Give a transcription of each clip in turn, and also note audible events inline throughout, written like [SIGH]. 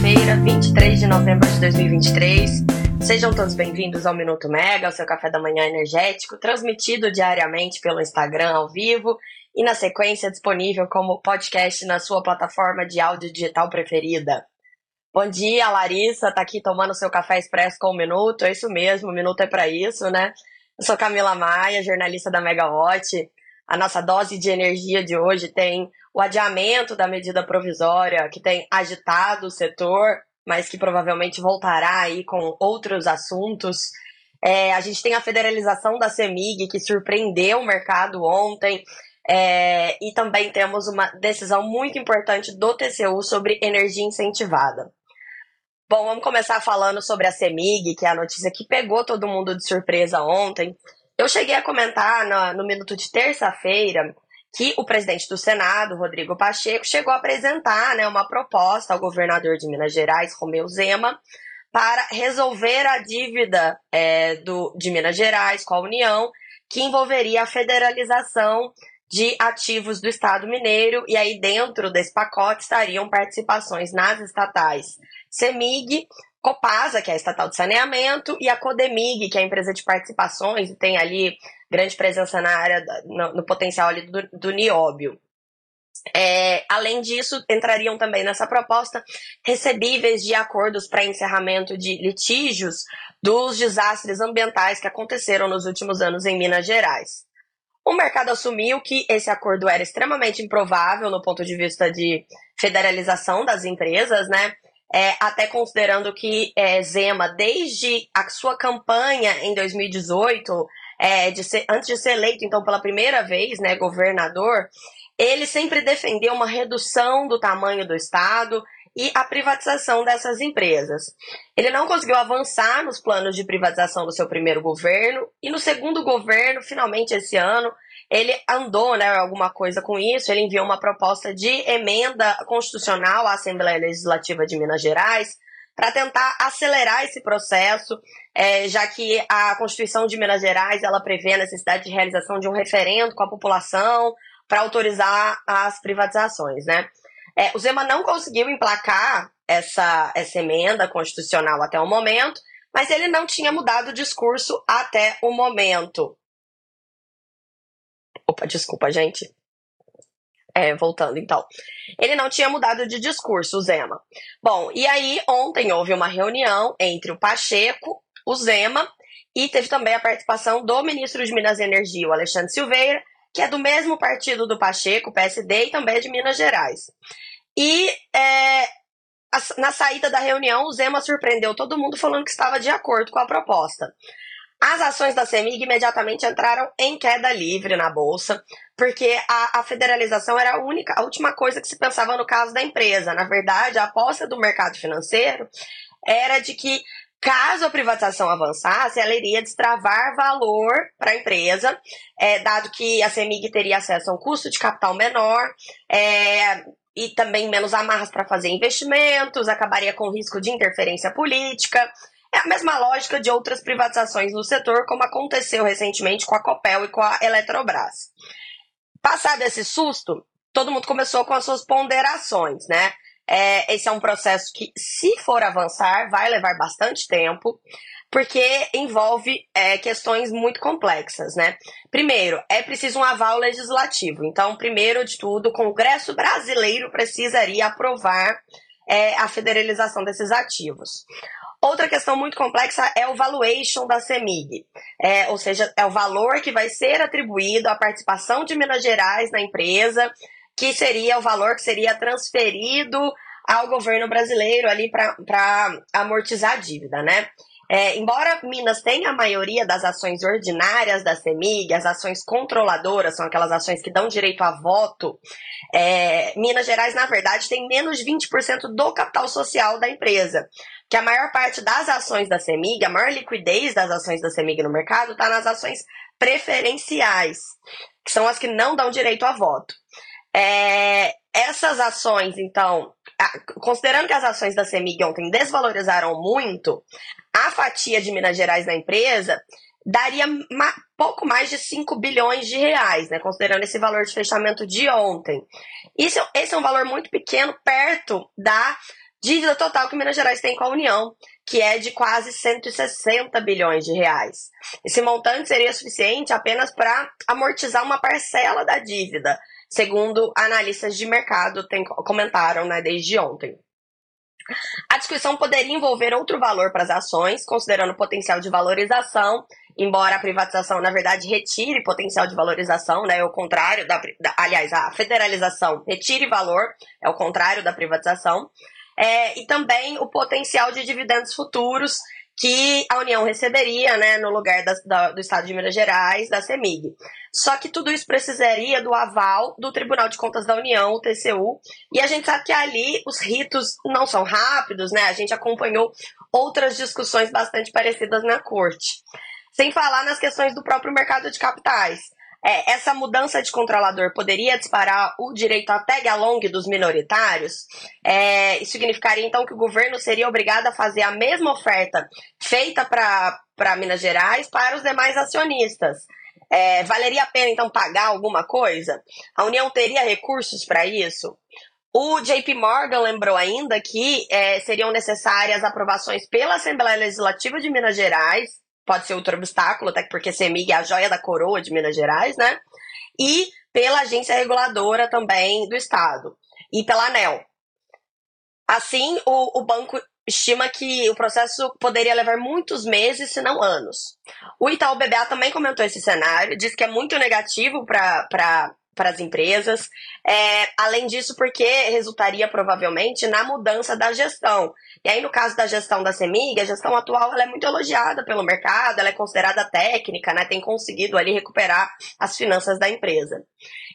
quinta-feira, 23 de novembro de 2023. Sejam todos bem-vindos ao Minuto Mega, o seu café da manhã energético, transmitido diariamente pelo Instagram ao vivo e na sequência disponível como podcast na sua plataforma de áudio digital preferida. Bom dia, Larissa, tá aqui tomando seu café expresso com o Minuto, é isso mesmo, o Minuto é para isso, né? Eu sou Camila Maia, jornalista da Megawatt. A nossa dose de energia de hoje tem o adiamento da medida provisória, que tem agitado o setor, mas que provavelmente voltará aí com outros assuntos. É, a gente tem a federalização da CEMIG, que surpreendeu o mercado ontem. É, e também temos uma decisão muito importante do TCU sobre energia incentivada. Bom, vamos começar falando sobre a CEMIG, que é a notícia que pegou todo mundo de surpresa ontem. Eu cheguei a comentar no, no minuto de terça-feira que o presidente do Senado, Rodrigo Pacheco, chegou a apresentar né, uma proposta ao governador de Minas Gerais, Romeu Zema, para resolver a dívida é, do, de Minas Gerais com a União, que envolveria a federalização de ativos do Estado mineiro, e aí dentro desse pacote estariam participações nas estatais CEMIG, Copasa, que é a estatal de saneamento, e a Codemig, que é a empresa de participações, e tem ali grande presença na área, no, no potencial ali do, do nióbio. É, além disso, entrariam também nessa proposta recebíveis de acordos para encerramento de litígios dos desastres ambientais que aconteceram nos últimos anos em Minas Gerais. O mercado assumiu que esse acordo era extremamente improvável no ponto de vista de federalização das empresas, né? É, até considerando que é, Zema, desde a sua campanha em 2018, é, de ser, antes de ser eleito, então, pela primeira vez, né, governador, ele sempre defendeu uma redução do tamanho do Estado e a privatização dessas empresas. Ele não conseguiu avançar nos planos de privatização do seu primeiro governo, e no segundo governo, finalmente esse ano, ele andou, né, alguma coisa com isso, ele enviou uma proposta de emenda constitucional à Assembleia Legislativa de Minas Gerais para tentar acelerar esse processo, é, já que a Constituição de Minas Gerais ela prevê a necessidade de realização de um referendo com a população para autorizar as privatizações, né? É, o Zema não conseguiu emplacar essa, essa emenda constitucional até o momento, mas ele não tinha mudado o discurso até o momento. Opa, desculpa, gente. É, voltando então. Ele não tinha mudado de discurso, o Zema. Bom, e aí ontem houve uma reunião entre o Pacheco, o Zema, e teve também a participação do ministro de Minas e Energia, o Alexandre Silveira, que é do mesmo partido do Pacheco, PSD, e também é de Minas Gerais. E é, na saída da reunião, o Zema surpreendeu todo mundo falando que estava de acordo com a proposta. As ações da CEMIG imediatamente entraram em queda livre na bolsa, porque a, a, federalização era a única, a última coisa que se pensava no caso da empresa. Na verdade, a aposta do mercado financeiro era de que Caso a privatização avançasse, ela iria destravar valor para a empresa, é, dado que a CEMIG teria acesso a um custo de capital menor é, e também menos amarras para fazer investimentos, acabaria com risco de interferência política. É a mesma lógica de outras privatizações no setor, como aconteceu recentemente com a Copel e com a Eletrobras. Passado esse susto, todo mundo começou com as suas ponderações, né? É, esse é um processo que, se for avançar, vai levar bastante tempo, porque envolve é, questões muito complexas, né? Primeiro, é preciso um aval legislativo. Então, primeiro de tudo, o Congresso brasileiro precisaria aprovar é, a federalização desses ativos. Outra questão muito complexa é o valuation da CEMIG, é, ou seja, é o valor que vai ser atribuído à participação de Minas Gerais na empresa, que seria o valor que seria transferido ao governo brasileiro ali para amortizar a dívida, né? É, embora Minas tenha a maioria das ações ordinárias da CEMIG, as ações controladoras, são aquelas ações que dão direito a voto, é, Minas Gerais, na verdade, tem menos de 20% do capital social da empresa. Que a maior parte das ações da CEMIG, a maior liquidez das ações da CEMIG no mercado, está nas ações preferenciais, que são as que não dão direito a voto. É, essas ações, então, considerando que as ações da CEMIG ontem desvalorizaram muito, a fatia de Minas Gerais na empresa daria pouco mais de 5 bilhões de reais, né, considerando esse valor de fechamento de ontem. Isso, esse é um valor muito pequeno perto da dívida total que Minas Gerais tem com a União, que é de quase 160 bilhões de reais. Esse montante seria suficiente apenas para amortizar uma parcela da dívida, segundo analistas de mercado tem, comentaram né, desde ontem. A discussão poderia envolver outro valor para as ações, considerando o potencial de valorização, embora a privatização, na verdade, retire potencial de valorização, né? É o contrário da, da aliás, a federalização retire valor, é o contrário da privatização. É, e também o potencial de dividendos futuros que a União receberia né, no lugar da, da, do Estado de Minas Gerais, da CEMIG. Só que tudo isso precisaria do aval do Tribunal de Contas da União, o TCU, e a gente sabe que ali os ritos não são rápidos, né? A gente acompanhou outras discussões bastante parecidas na corte. Sem falar nas questões do próprio mercado de capitais. É, essa mudança de controlador poderia disparar o direito à tag along dos minoritários? É, isso significaria então que o governo seria obrigado a fazer a mesma oferta feita para Minas Gerais para os demais acionistas. É, valeria a pena então pagar alguma coisa? A União teria recursos para isso? O JP Morgan lembrou ainda que é, seriam necessárias aprovações pela Assembleia Legislativa de Minas Gerais pode ser outro obstáculo, até porque CEMIG é a joia da coroa de Minas Gerais, né? E pela agência reguladora também do Estado e pela ANEL. Assim, o, o banco estima que o processo poderia levar muitos meses, se não anos. O Itaú BBA também comentou esse cenário, diz que é muito negativo para para as empresas. É, além disso, porque resultaria provavelmente na mudança da gestão. E aí, no caso da gestão da CEMIG, a gestão atual ela é muito elogiada pelo mercado, ela é considerada técnica, né, tem conseguido ali recuperar as finanças da empresa.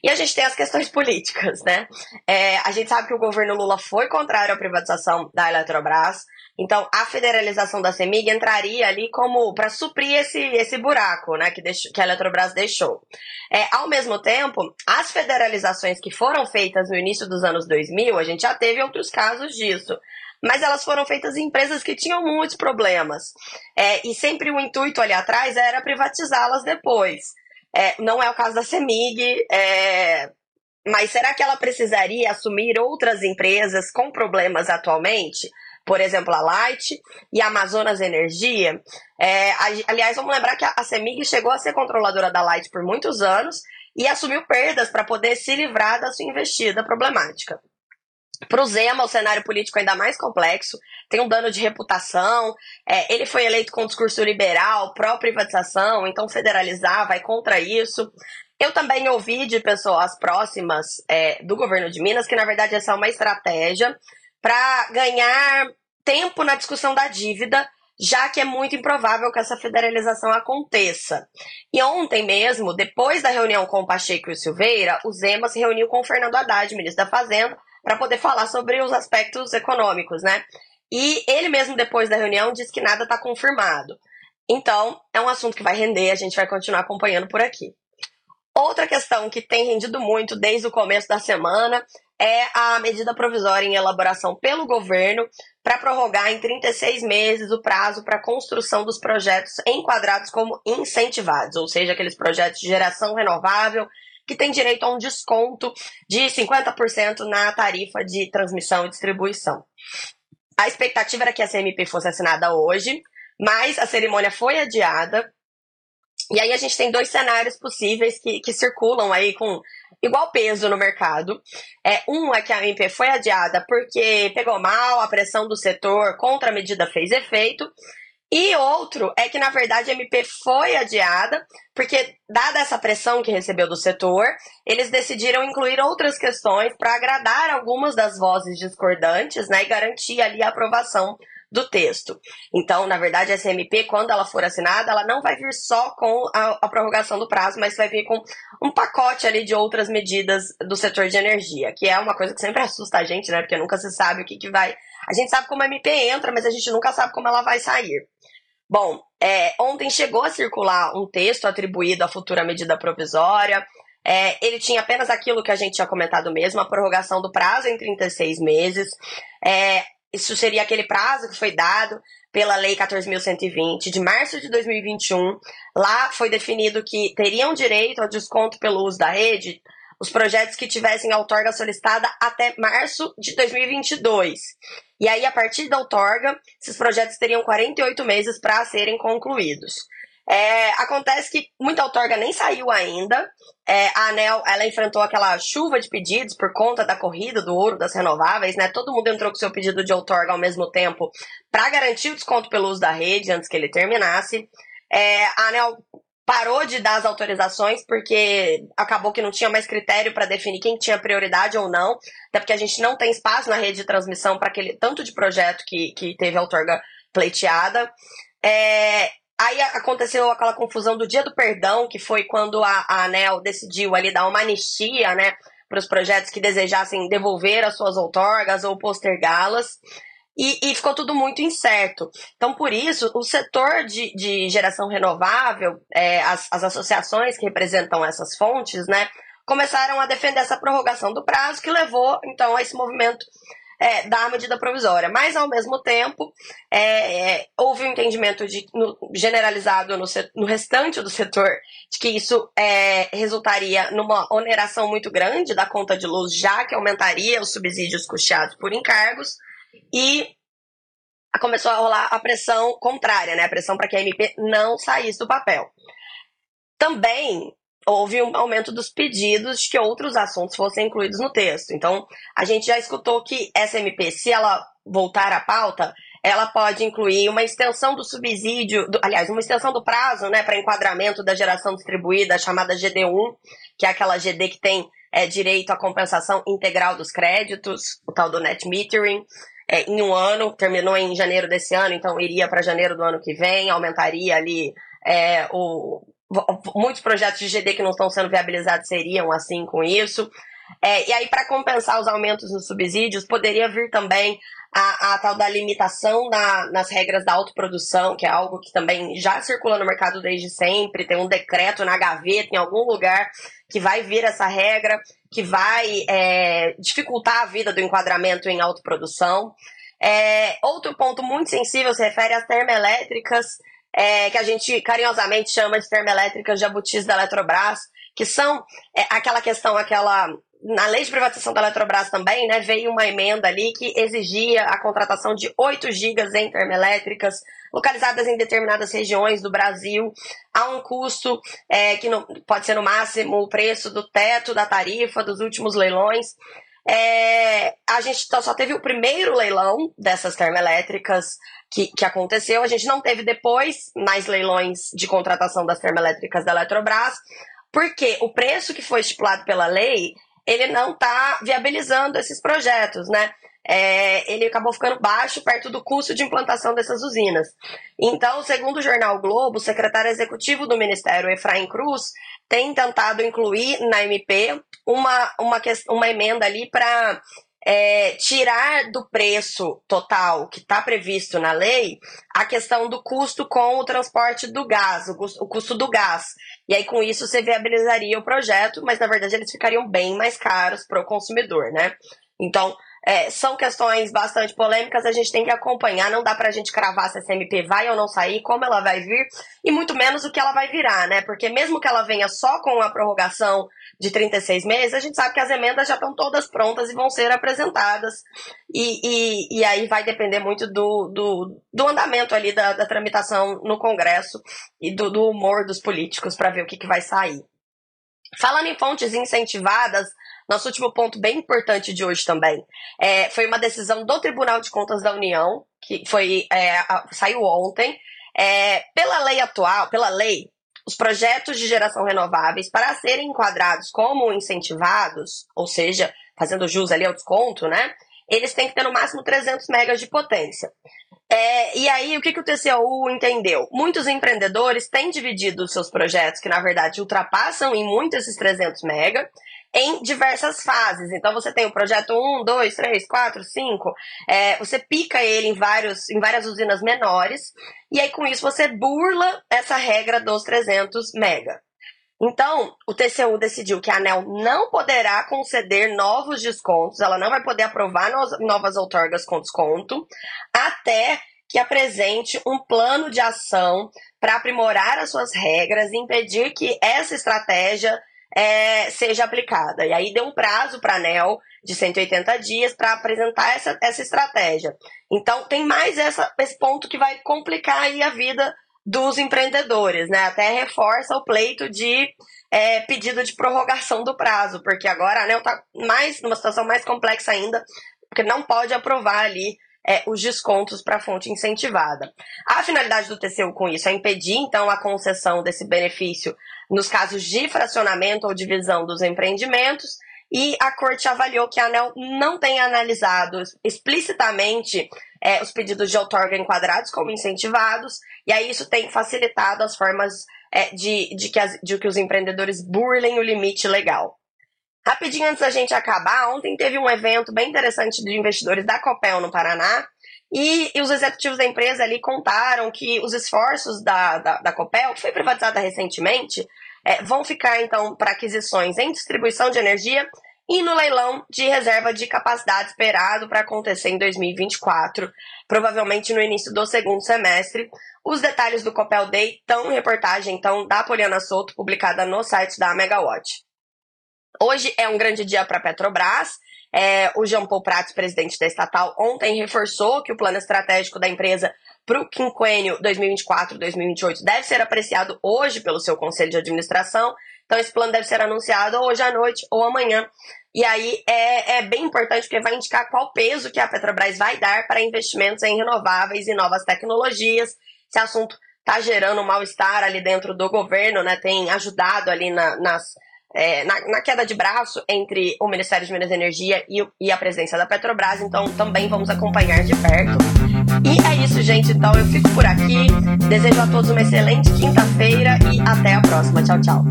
E a gente tem as questões [LAUGHS] políticas, né? É, a gente sabe que o governo Lula foi contrário à privatização da Eletrobras, então, a federalização da CEMIG entraria ali como para suprir esse, esse buraco né, que, que a Eletrobras deixou. É, ao mesmo tempo, as federalizações que foram feitas no início dos anos 2000, a gente já teve outros casos disso. Mas elas foram feitas em empresas que tinham muitos problemas. É, e sempre o intuito ali atrás era privatizá-las depois. É, não é o caso da CEMIG, é, mas será que ela precisaria assumir outras empresas com problemas atualmente? por exemplo, a Light e a Amazonas Energia. É, aliás, vamos lembrar que a CEMIG chegou a ser controladora da Light por muitos anos e assumiu perdas para poder se livrar da sua investida problemática. Para o Zema, o cenário político é ainda mais complexo, tem um dano de reputação, é, ele foi eleito com um discurso liberal, pró-privatização, então federalizar vai contra isso. Eu também ouvi de pessoas próximas é, do governo de Minas que, na verdade, essa é uma estratégia para ganhar tempo na discussão da dívida, já que é muito improvável que essa federalização aconteça. E ontem mesmo, depois da reunião com o Pacheco e o Silveira, o Zema se reuniu com o Fernando Haddad, ministro da Fazenda, para poder falar sobre os aspectos econômicos, né? E ele mesmo, depois da reunião, disse que nada está confirmado. Então, é um assunto que vai render, a gente vai continuar acompanhando por aqui. Outra questão que tem rendido muito desde o começo da semana é a medida provisória em elaboração pelo governo para prorrogar em 36 meses o prazo para construção dos projetos enquadrados como incentivados, ou seja, aqueles projetos de geração renovável que têm direito a um desconto de 50% na tarifa de transmissão e distribuição. A expectativa era que a CMP fosse assinada hoje, mas a cerimônia foi adiada e aí a gente tem dois cenários possíveis que, que circulam aí com igual peso no mercado. É, um é que a MP foi adiada porque pegou mal, a pressão do setor contra a medida fez efeito. E outro é que, na verdade, a MP foi adiada, porque, dada essa pressão que recebeu do setor, eles decidiram incluir outras questões para agradar algumas das vozes discordantes né, e garantir ali a aprovação do texto. Então, na verdade, essa MP, quando ela for assinada, ela não vai vir só com a, a, prorrogação do prazo, mas vai vir com um pacote ali de outras medidas do setor de energia, que é uma coisa que sempre assusta a gente, né? Porque nunca se sabe o que, que vai. A gente sabe como a MP entra, mas a gente nunca sabe como ela vai sair. Bom, é, ontem chegou a circular um texto atribuído à futura medida provisória. É, ele tinha apenas aquilo que a gente tinha comentado mesmo, a prorrogação do prazo em 36 meses. É, isso seria aquele prazo que foi dado pela Lei 14.120 de março de 2021. Lá foi definido que teriam direito ao desconto pelo uso da rede os projetos que tivessem a outorga solicitada até março de 2022. E aí, a partir da outorga, esses projetos teriam 48 meses para serem concluídos. É, acontece que muita outorga nem saiu ainda. É, a ANEL ela enfrentou aquela chuva de pedidos por conta da corrida do ouro das renováveis, né? Todo mundo entrou com seu pedido de outorga ao mesmo tempo para garantir o desconto pelo uso da rede antes que ele terminasse. É, a ANEL parou de dar as autorizações porque acabou que não tinha mais critério para definir quem tinha prioridade ou não, até porque a gente não tem espaço na rede de transmissão para aquele tanto de projeto que, que teve outorga pleiteada. É, aconteceu aquela confusão do dia do perdão, que foi quando a, ANEL decidiu ali dar uma anistia, né, para os projetos que desejassem devolver as suas outorgas ou postergá-las. E, e, ficou tudo muito incerto. Então, por isso, o setor de, de geração renovável, é, as, as associações que representam essas fontes, né, começaram a defender essa prorrogação do prazo, que levou, então, a esse movimento é, da medida provisória. Mas, ao mesmo tempo, é, é, houve um entendimento de, no, generalizado no, no, restante do setor de que isso é, resultaria numa oneração muito grande da conta de luz, já que aumentaria os subsídios custeados por encargos. E começou a rolar a pressão contrária, né? A pressão para que a MP não saísse do papel. Também houve um aumento dos pedidos de que outros assuntos fossem incluídos no texto. Então, a gente já escutou que essa MP, se ela voltar à pauta, ela pode incluir uma extensão do subsídio, do, aliás, uma extensão do prazo, né, para enquadramento da geração distribuída, chamada GD1, que é aquela GD que tem é, direito à compensação integral dos créditos, o tal do net metering é, em um ano, terminou em janeiro desse ano, então iria para janeiro do ano que vem, aumentaria ali é, o, muitos projetos de GD que não estão sendo viabilizados seriam assim com isso. É, e aí, para compensar os aumentos nos subsídios, poderia vir também a, a tal da limitação na, nas regras da autoprodução, que é algo que também já circula no mercado desde sempre. Tem um decreto na gaveta, em algum lugar, que vai vir essa regra, que vai é, dificultar a vida do enquadramento em autoprodução. É, outro ponto muito sensível se refere às termoelétricas, é, que a gente carinhosamente chama de termoelétricas jabutis da Eletrobras, que são é, aquela questão, aquela na lei de privatização da Eletrobras também, né, veio uma emenda ali que exigia a contratação de 8 gigas em termoelétricas localizadas em determinadas regiões do Brasil, a um custo é, que pode ser no máximo o preço do teto da tarifa dos últimos leilões. É, a gente só teve o primeiro leilão dessas termoelétricas que, que aconteceu, a gente não teve depois mais leilões de contratação das termoelétricas da Eletrobras, porque o preço que foi estipulado pela lei ele não está viabilizando esses projetos, né? É, ele acabou ficando baixo perto do custo de implantação dessas usinas. Então, segundo o jornal Globo, o secretário executivo do Ministério, Efraim Cruz, tem tentado incluir na MP uma, uma, uma emenda ali para é, tirar do preço total que está previsto na lei a questão do custo com o transporte do gás, o custo, o custo do gás. E aí, com isso, você viabilizaria o projeto, mas na verdade eles ficariam bem mais caros para o consumidor, né? Então, é, são questões bastante polêmicas, a gente tem que acompanhar, não dá pra gente cravar se a CMP vai ou não sair, como ela vai vir, e muito menos o que ela vai virar, né? Porque mesmo que ela venha só com a prorrogação de 36 meses, a gente sabe que as emendas já estão todas prontas e vão ser apresentadas, e, e, e aí vai depender muito do, do, do andamento ali da, da tramitação no Congresso e do, do humor dos políticos para ver o que, que vai sair. Falando em fontes incentivadas, nosso último ponto bem importante de hoje também é, foi uma decisão do Tribunal de Contas da União, que foi é, saiu ontem. É, pela lei atual, pela lei, os projetos de geração renováveis, para serem enquadrados como incentivados, ou seja, fazendo jus ali ao desconto, né? Eles têm que ter no máximo 300 megas de potência. É, e aí, o que, que o TCU entendeu? Muitos empreendedores têm dividido os seus projetos, que na verdade ultrapassam em muito esses 300 mega, em diversas fases. Então você tem o projeto 1, 2, 3, 4, 5, é, você pica ele em, vários, em várias usinas menores, e aí com isso você burla essa regra dos 300 mega. Então, o TCU decidiu que a ANEL não poderá conceder novos descontos, ela não vai poder aprovar novas outorgas com desconto, até que apresente um plano de ação para aprimorar as suas regras e impedir que essa estratégia é, seja aplicada. E aí deu um prazo para a ANEL de 180 dias para apresentar essa, essa estratégia. Então tem mais essa, esse ponto que vai complicar aí a vida dos empreendedores, né? Até reforça o pleito de é, pedido de prorrogação do prazo, porque agora a ANEL está mais numa situação mais complexa ainda, porque não pode aprovar ali é, os descontos para a fonte incentivada. A finalidade do TCU com isso é impedir, então, a concessão desse benefício nos casos de fracionamento ou divisão dos empreendimentos, e a corte avaliou que a ANEL não tem analisado explicitamente é, os pedidos de outorga enquadrados como incentivados, e aí isso tem facilitado as formas é, de, de, que as, de que os empreendedores burlem o limite legal. Rapidinho antes da gente acabar, ontem teve um evento bem interessante de investidores da Copel no Paraná. E, e os executivos da empresa ali contaram que os esforços da, da, da Copel, que foi privatizada recentemente, é, vão ficar então para aquisições em distribuição de energia e no leilão de reserva de capacidade esperado para acontecer em 2024, provavelmente no início do segundo semestre. Os detalhes do Copel Day estão em reportagem então da Poliana Souto, publicada no site da Megawatt. Hoje é um grande dia para a Petrobras. É, o Jean Paul Prats, presidente da estatal, ontem reforçou que o plano estratégico da empresa para o quinquênio 2024-2028 deve ser apreciado hoje pelo seu conselho de administração. Então, esse plano deve ser anunciado hoje à noite ou amanhã. E aí é, é bem importante porque vai indicar qual peso que a Petrobras vai dar para investimentos em renováveis e novas tecnologias. Esse assunto está gerando mal-estar ali dentro do governo, né? Tem ajudado ali na, nas é, na, na, queda de braço entre o Ministério de Minas e Energia e, e, a presença da Petrobras, então também vamos acompanhar de perto. E é isso, gente. Então eu fico por aqui. Desejo a todos uma excelente quinta-feira e até a próxima. Tchau, tchau.